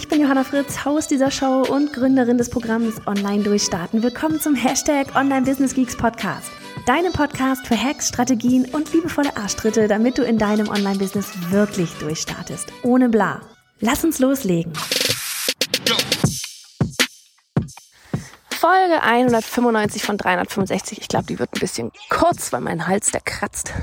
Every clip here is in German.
Ich bin Johanna Fritz, Haus dieser Show und Gründerin des Programms Online Durchstarten. Willkommen zum Hashtag Online Business Geeks Podcast. Deinem Podcast für Hacks, Strategien und liebevolle Arschtritte, damit du in deinem Online-Business wirklich durchstartest. Ohne bla. Lass uns loslegen. Folge 195 von 365. Ich glaube, die wird ein bisschen kurz, weil mein Hals, der kratzt.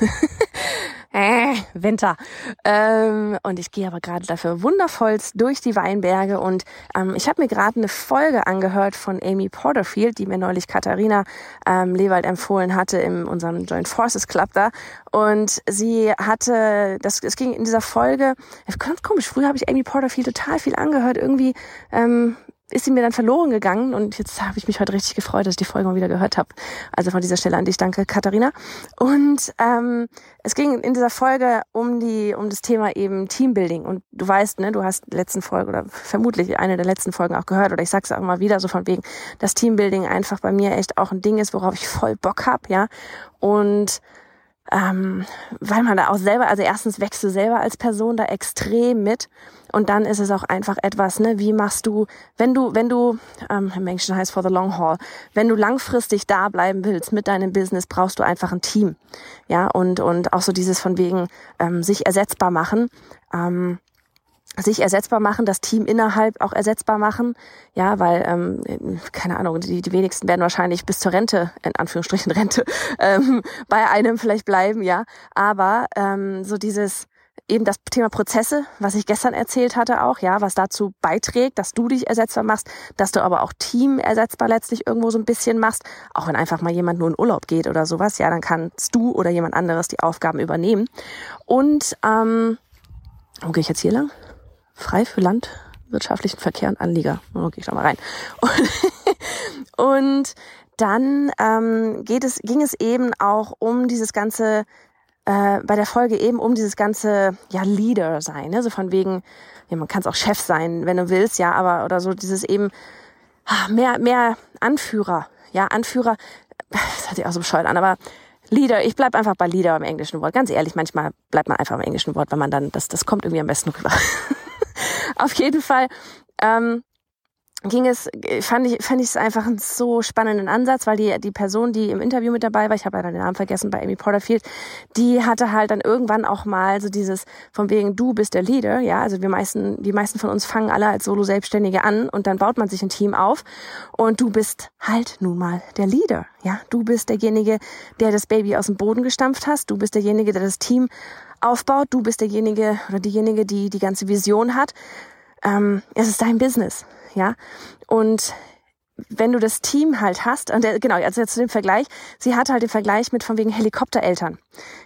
äh, Winter. Ähm, und ich gehe aber gerade dafür wundervollst durch die Weinberge und ähm, ich habe mir gerade eine Folge angehört von Amy Porterfield, die mir neulich Katharina ähm, Lewald empfohlen hatte in unserem Joint Forces Club da. Und sie hatte, das, es ging in dieser Folge, ganz komisch, früher habe ich Amy Porterfield total viel angehört, irgendwie ähm, ist sie mir dann verloren gegangen und jetzt habe ich mich heute richtig gefreut, dass ich die Folge mal wieder gehört habe. Also von dieser Stelle an dich, danke Katharina. Und ähm, es ging in dieser Folge um die um das Thema eben Teambuilding und du weißt, ne, du hast letzten Folge oder vermutlich eine der letzten Folgen auch gehört oder ich sag's auch mal wieder so von wegen, dass Teambuilding einfach bei mir echt auch ein Ding ist, worauf ich voll Bock hab, ja und ähm, weil man da auch selber, also erstens wächst du selber als Person da extrem mit und dann ist es auch einfach etwas, ne, wie machst du, wenn du, wenn du, ähm, im heißt for the long haul, wenn du langfristig da bleiben willst mit deinem Business, brauchst du einfach ein Team, ja und und auch so dieses von wegen ähm, sich ersetzbar machen. Ähm, sich ersetzbar machen, das Team innerhalb auch ersetzbar machen, ja, weil ähm, keine Ahnung, die, die wenigsten werden wahrscheinlich bis zur Rente, in Anführungsstrichen Rente, ähm, bei einem vielleicht bleiben, ja, aber ähm, so dieses eben das Thema Prozesse, was ich gestern erzählt hatte auch, ja, was dazu beiträgt, dass du dich ersetzbar machst, dass du aber auch Team ersetzbar letztlich irgendwo so ein bisschen machst, auch wenn einfach mal jemand nur in Urlaub geht oder sowas, ja, dann kannst du oder jemand anderes die Aufgaben übernehmen. Und ähm, wo gehe ich jetzt hier lang? Frei für landwirtschaftlichen Verkehr und Anlieger. Oh, gehe ich da mal rein. Und, und dann ähm, geht es, ging es eben auch um dieses ganze, äh, bei der Folge eben um dieses ganze ja, Leader sein. Ne? So von wegen, ja, man kann es auch Chef sein, wenn du willst, ja, aber oder so dieses eben ah, mehr, mehr Anführer. Ja, Anführer, das hört sich auch so bescheuert an, aber Leader, ich bleib einfach bei Leader im englischen Wort. Ganz ehrlich, manchmal bleibt man einfach im englischen Wort, wenn man dann, das, das kommt irgendwie am besten rüber. Auf jeden Fall ähm, ging es, fand ich, fand ich es einfach einen so spannenden Ansatz, weil die, die Person, die im Interview mit dabei war, ich habe leider den Namen vergessen, bei Amy Porterfield, die hatte halt dann irgendwann auch mal so dieses von wegen, du bist der Leader, ja, also wir meisten, die meisten von uns fangen alle als Solo-Selbstständige an und dann baut man sich ein Team auf und du bist halt nun mal der Leader, ja, du bist derjenige, der das Baby aus dem Boden gestampft hast, du bist derjenige, der das Team aufbaut. Du bist derjenige oder diejenige, die die ganze Vision hat. Ähm, es ist dein Business, ja. Und wenn du das Team halt hast, und der, genau, also jetzt zu dem Vergleich, sie hatte halt den Vergleich mit von wegen Helikoptereltern.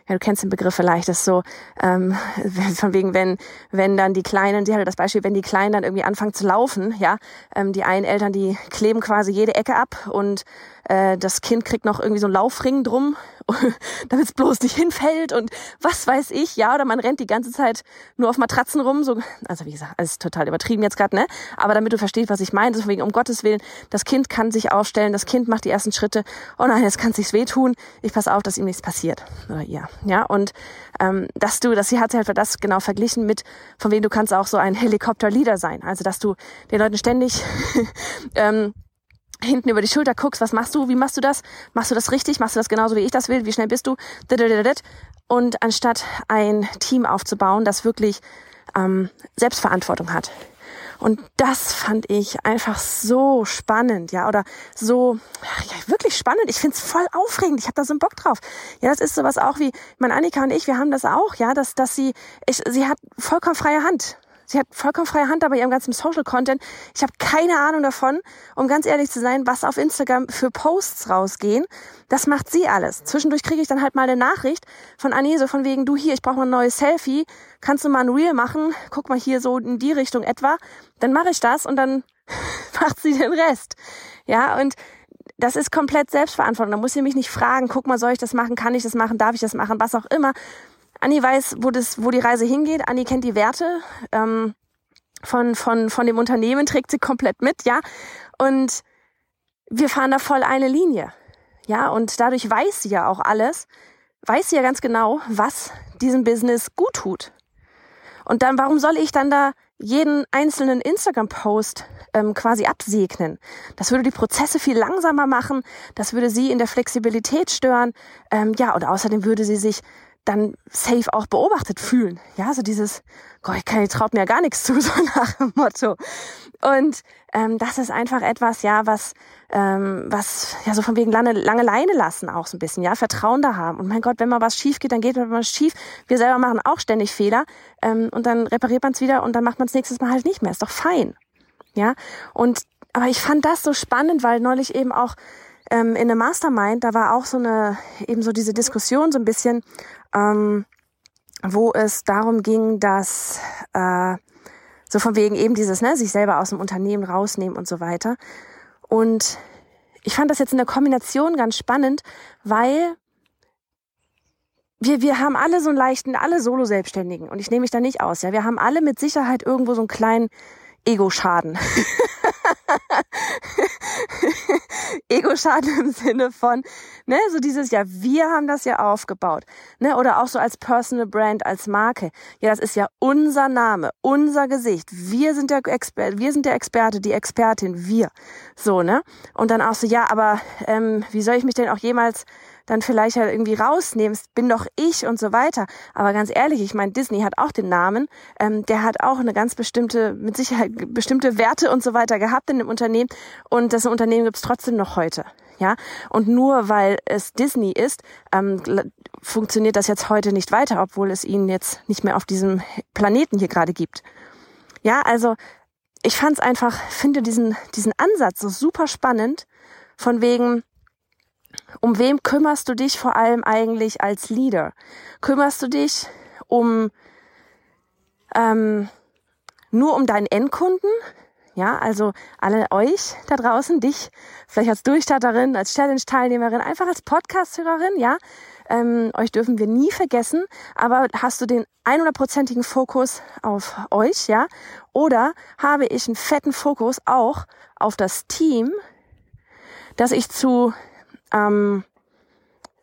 Ja, du kennst den Begriff vielleicht, das ist so, ähm, von wegen, wenn, wenn dann die Kleinen, sie hatte das Beispiel, wenn die Kleinen dann irgendwie anfangen zu laufen, ja, ähm, die einen Eltern, die kleben quasi jede Ecke ab und äh, das Kind kriegt noch irgendwie so einen Laufring drum damit es bloß nicht hinfällt und was weiß ich, ja, oder man rennt die ganze Zeit nur auf Matratzen rum, so, also wie gesagt, alles total übertrieben jetzt gerade, ne? Aber damit du verstehst, was ich meine, deswegen um Gottes Willen, das Kind kann sich aufstellen, das Kind macht die ersten Schritte, oh nein, jetzt kann es sich wehtun, ich pass auf, dass ihm nichts passiert, oder ihr, ja, und ähm, dass du, dass sie hat halt das genau verglichen mit, von wem du kannst auch so ein Helikopter-Leader sein, also dass du den Leuten ständig ähm, hinten über die Schulter guckst, was machst du, wie machst du das? Machst du das richtig? Machst du das genauso, wie ich das will? Wie schnell bist du? Und anstatt ein Team aufzubauen, das wirklich ähm, Selbstverantwortung hat. Und das fand ich einfach so spannend, ja, oder so, ja, wirklich spannend. Ich find's voll aufregend. Ich habe da so einen Bock drauf. Ja, das ist sowas auch wie, meine Annika und ich, wir haben das auch, ja, dass, dass sie, ich, sie hat vollkommen freie Hand. Sie hat vollkommen freie Hand bei ihrem ganzen Social Content. Ich habe keine Ahnung davon, um ganz ehrlich zu sein, was auf Instagram für Posts rausgehen. Das macht sie alles. Zwischendurch kriege ich dann halt mal eine Nachricht von Annie, so von wegen, du hier, ich brauche mal ein neues Selfie. Kannst du mal ein Reel machen? Guck mal hier so in die Richtung etwa. Dann mache ich das und dann macht sie den Rest. Ja, und das ist komplett Selbstverantwortung. Da muss sie mich nicht fragen, guck mal, soll ich das machen, kann ich das machen, darf ich das machen, was auch immer. Anni weiß, wo, das, wo die Reise hingeht. Anni kennt die Werte ähm, von, von, von dem Unternehmen, trägt sie komplett mit, ja. Und wir fahren da voll eine Linie. Ja, und dadurch weiß sie ja auch alles, weiß sie ja ganz genau, was diesem Business gut tut. Und dann, warum soll ich dann da jeden einzelnen Instagram-Post ähm, quasi absegnen? Das würde die Prozesse viel langsamer machen, das würde sie in der Flexibilität stören. Ähm, ja, und außerdem würde sie sich dann safe auch beobachtet fühlen. Ja, so dieses, Gott, ich kann, traut mir gar nichts zu, so nach dem Motto. Und ähm, das ist einfach etwas, ja, was, ähm, was ja so von wegen lange, lange Leine lassen auch so ein bisschen, ja, Vertrauen da haben. Und mein Gott, wenn mal was schief geht, dann geht mal was schief. Wir selber machen auch ständig Fehler ähm, und dann repariert man es wieder und dann macht man es nächstes Mal halt nicht mehr. Ist doch fein. Ja, und aber ich fand das so spannend, weil neulich eben auch ähm, in einem Mastermind, da war auch so eine, eben so diese Diskussion so ein bisschen, ähm, wo es darum ging, dass äh, so von wegen eben dieses, ne, sich selber aus dem Unternehmen rausnehmen und so weiter. Und ich fand das jetzt in der Kombination ganz spannend, weil wir, wir haben alle so einen leichten, alle Solo-Selbstständigen und ich nehme mich da nicht aus, ja. Wir haben alle mit Sicherheit irgendwo so einen kleinen Ego-Schaden. Ego-Schaden im Sinne von, ne, so dieses, ja, wir haben das ja aufgebaut, ne, oder auch so als Personal Brand, als Marke. Ja, das ist ja unser Name, unser Gesicht. Wir sind der Experte, wir sind der Experte, die Expertin, wir. So, ne? Und dann auch so, ja, aber ähm, wie soll ich mich denn auch jemals dann vielleicht halt irgendwie rausnimmst, bin doch ich und so weiter. Aber ganz ehrlich, ich meine, Disney hat auch den Namen, ähm, der hat auch eine ganz bestimmte, mit Sicherheit bestimmte Werte und so weiter gehabt in dem Unternehmen und das Unternehmen gibt's trotzdem noch heute. Ja, und nur weil es Disney ist, ähm, funktioniert das jetzt heute nicht weiter, obwohl es ihn jetzt nicht mehr auf diesem Planeten hier gerade gibt. Ja, also ich fand's einfach, finde diesen diesen Ansatz so super spannend, von wegen um wem kümmerst du dich vor allem eigentlich als Leader? Kümmerst du dich um ähm, nur um deinen Endkunden? Ja, also alle euch da draußen, dich vielleicht als Durchstarterin, als Challenge-Teilnehmerin, einfach als Podcast-Hörerin, ja. Ähm, euch dürfen wir nie vergessen, aber hast du den 100%igen Fokus auf euch, ja? Oder habe ich einen fetten Fokus auch auf das Team, dass ich zu ähm,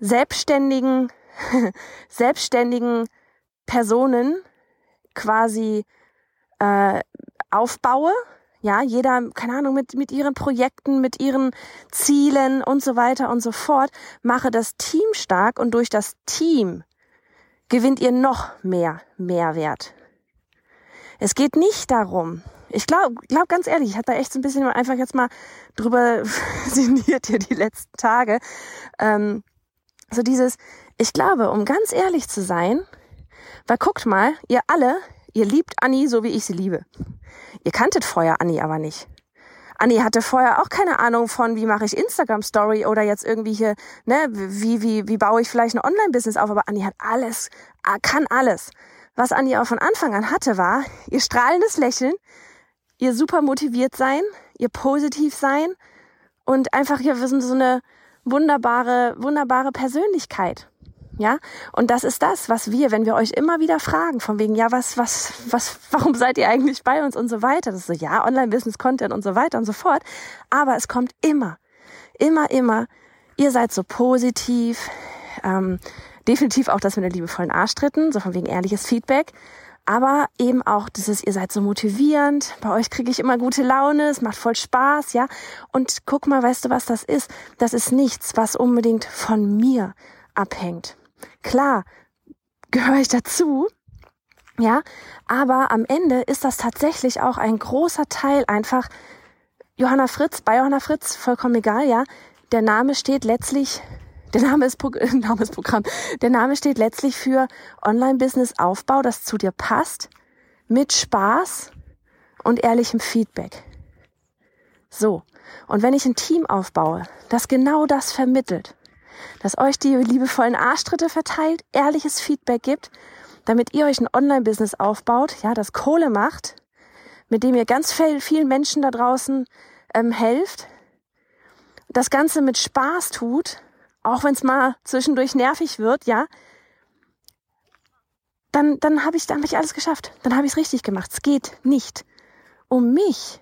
selbstständigen, selbstständigen Personen quasi äh, aufbaue. Ja, jeder, keine Ahnung, mit, mit ihren Projekten, mit ihren Zielen und so weiter und so fort, mache das Team stark und durch das Team gewinnt ihr noch mehr Mehrwert. Es geht nicht darum, ich glaube glaub ganz ehrlich, ich hatte da echt so ein bisschen einfach jetzt mal drüber sinniert hier die letzten Tage. Ähm, so dieses, ich glaube, um ganz ehrlich zu sein, weil guckt mal, ihr alle, ihr liebt Anni so wie ich sie liebe. Ihr kanntet vorher Anni aber nicht. Anni hatte vorher auch keine Ahnung von, wie mache ich Instagram Story oder jetzt irgendwie hier, ne, wie, wie, wie baue ich vielleicht ein Online-Business auf, aber Anni hat alles, kann alles. Was Anni auch von Anfang an hatte, war ihr strahlendes Lächeln, ihr super motiviert sein, ihr positiv sein und einfach hier wir sind so eine wunderbare, wunderbare Persönlichkeit. Ja, und das ist das, was wir, wenn wir euch immer wieder fragen, von wegen, ja, was, was, was, warum seid ihr eigentlich bei uns und so weiter? Das ist so, ja, Online-Business-Content und so weiter und so fort. Aber es kommt immer, immer, immer, ihr seid so positiv, ähm, definitiv auch das mit den liebevollen Arschtritten, so von wegen ehrliches Feedback aber eben auch dieses, ihr seid so motivierend, bei euch kriege ich immer gute Laune, es macht voll Spaß, ja. Und guck mal, weißt du, was das ist? Das ist nichts, was unbedingt von mir abhängt. Klar, gehöre ich dazu, ja, aber am Ende ist das tatsächlich auch ein großer Teil einfach Johanna Fritz, bei Johanna Fritz, vollkommen egal, ja. Der Name steht letztlich der Name ist, Pro Name ist Programm. Der Name steht letztlich für Online-Business-Aufbau, das zu dir passt, mit Spaß und ehrlichem Feedback. So. Und wenn ich ein Team aufbaue, das genau das vermittelt, das euch die liebevollen Arschtritte verteilt, ehrliches Feedback gibt, damit ihr euch ein Online-Business aufbaut, ja, das Kohle macht, mit dem ihr ganz vielen Menschen da draußen ähm, helft, das Ganze mit Spaß tut, auch wenn es mal zwischendurch nervig wird, ja, dann, dann habe ich, dann hab ich alles geschafft. Dann habe ich es richtig gemacht. Es geht nicht um mich.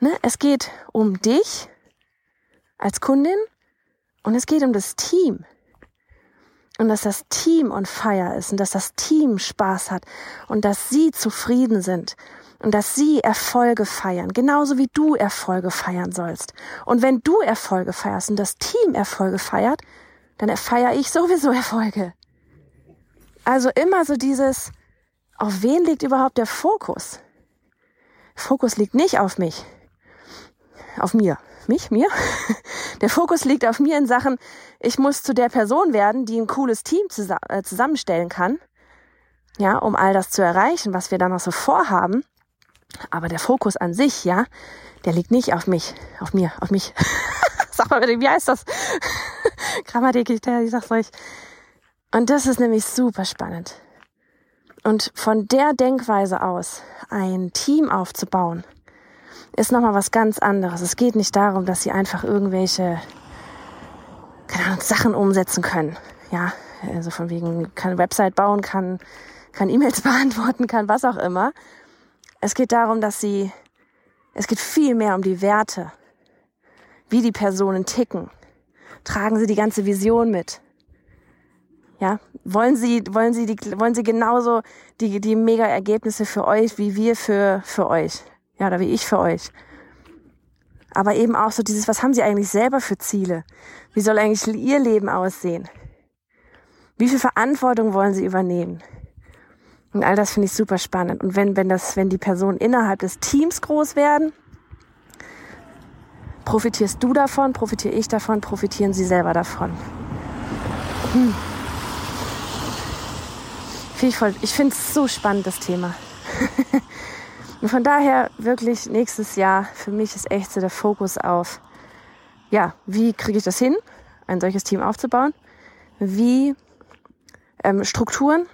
Ne? Es geht um dich als Kundin und es geht um das Team. Und dass das Team on fire ist und dass das Team Spaß hat und dass sie zufrieden sind und dass sie Erfolge feiern, genauso wie du Erfolge feiern sollst. Und wenn du Erfolge feierst und das Team Erfolge feiert, dann feiere ich sowieso Erfolge. Also immer so dieses, auf wen liegt überhaupt der Fokus? Fokus liegt nicht auf mich, auf mir. Mich, mir? Der Fokus liegt auf mir in Sachen, ich muss zu der Person werden, die ein cooles Team äh, zusammenstellen kann. Ja, um all das zu erreichen, was wir da noch so vorhaben. Aber der Fokus an sich, ja, der liegt nicht auf mich, auf mir, auf mich. Sag mal bitte, wie heißt das? Grammatik, ich, sag's euch. Und das ist nämlich super spannend. Und von der Denkweise aus ein Team aufzubauen, ist nochmal was ganz anderes. Es geht nicht darum, dass sie einfach irgendwelche keine Ahnung, Sachen umsetzen können. Ja, also von wegen kann Website bauen, kann, kann E-Mails beantworten, kann was auch immer. Es geht darum, dass sie, es geht viel mehr um die Werte, wie die Personen ticken. Tragen sie die ganze Vision mit? Ja, wollen Sie, wollen Sie die, wollen Sie genauso die, die mega Ergebnisse für euch, wie wir für, für euch? Ja, oder wie ich für euch. Aber eben auch so dieses, was haben Sie eigentlich selber für Ziele? Wie soll eigentlich Ihr Leben aussehen? Wie viel Verantwortung wollen Sie übernehmen? Und all das finde ich super spannend. Und wenn, wenn das, wenn die Personen innerhalb des Teams groß werden, profitierst du davon, profitiere ich davon, profitieren sie selber davon. Hm. Ich finde es so spannend, das Thema. Und von daher wirklich nächstes Jahr für mich ist echt so der Fokus auf, ja, wie kriege ich das hin, ein solches Team aufzubauen? Wie ähm, Strukturen,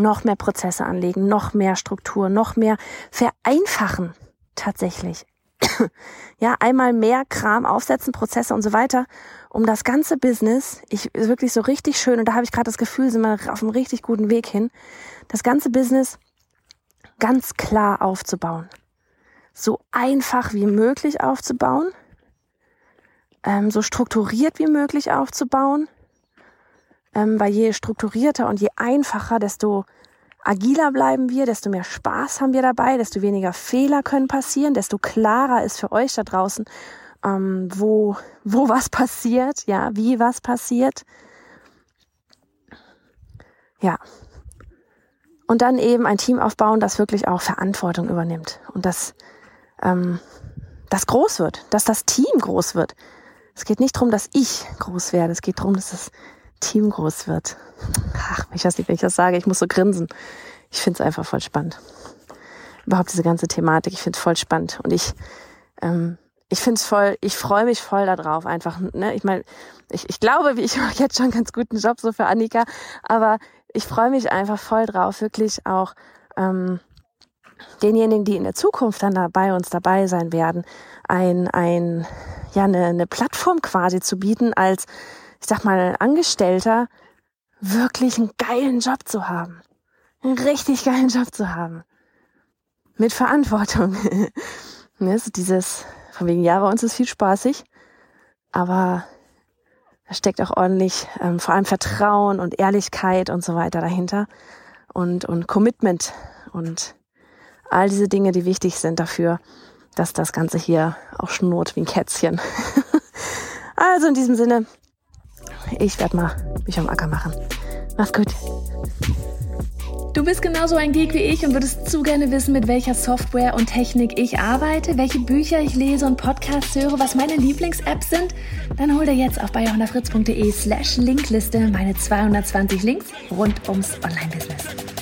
noch mehr Prozesse anlegen, noch mehr Struktur, noch mehr vereinfachen tatsächlich. ja, einmal mehr Kram aufsetzen, Prozesse und so weiter, um das ganze Business, ich wirklich so richtig schön, und da habe ich gerade das Gefühl, sind wir auf einem richtig guten Weg hin, das ganze Business ganz klar aufzubauen. So einfach wie möglich aufzubauen, ähm, so strukturiert wie möglich aufzubauen, ähm, weil je strukturierter und je einfacher, desto agiler bleiben wir, desto mehr Spaß haben wir dabei, desto weniger Fehler können passieren, desto klarer ist für euch da draußen, ähm, wo, wo was passiert, ja, wie was passiert. Ja. Und dann eben ein Team aufbauen, das wirklich auch Verantwortung übernimmt und das, ähm, das groß wird, dass das Team groß wird. Es geht nicht darum, dass ich groß werde, es geht darum, dass das Team groß wird. Ach, ich weiß nicht, wenn ich das sage, ich muss so grinsen. Ich finde es einfach voll spannend. Überhaupt diese ganze Thematik, ich finde es voll spannend. Und ich, ähm, ich finde es voll, ich freue mich voll darauf, einfach, ne, ich meine, ich, ich glaube, ich mache jetzt schon einen ganz guten Job so für Annika, aber ich freue mich einfach voll drauf, wirklich auch ähm, denjenigen, die in der Zukunft dann da bei uns dabei sein werden, ein, ein, ja, eine, eine Plattform quasi zu bieten als ich sag mal, Angestellter wirklich einen geilen Job zu haben. Einen richtig geilen Job zu haben. Mit Verantwortung. ne, so dieses, von wegen, ja, bei uns ist viel spaßig, aber da steckt auch ordentlich ähm, vor allem Vertrauen und Ehrlichkeit und so weiter dahinter und, und Commitment und all diese Dinge, die wichtig sind dafür, dass das Ganze hier auch schnurrt wie ein Kätzchen. also in diesem Sinne, ich werde mal mich am Acker machen. Mach's gut. Du bist genauso ein Geek wie ich und würdest zu gerne wissen, mit welcher Software und Technik ich arbeite, welche Bücher ich lese und Podcasts höre, was meine Lieblings-Apps sind? Dann hol dir jetzt auf bayerhonderfritz.de slash Linkliste meine 220 Links rund ums Online-Business.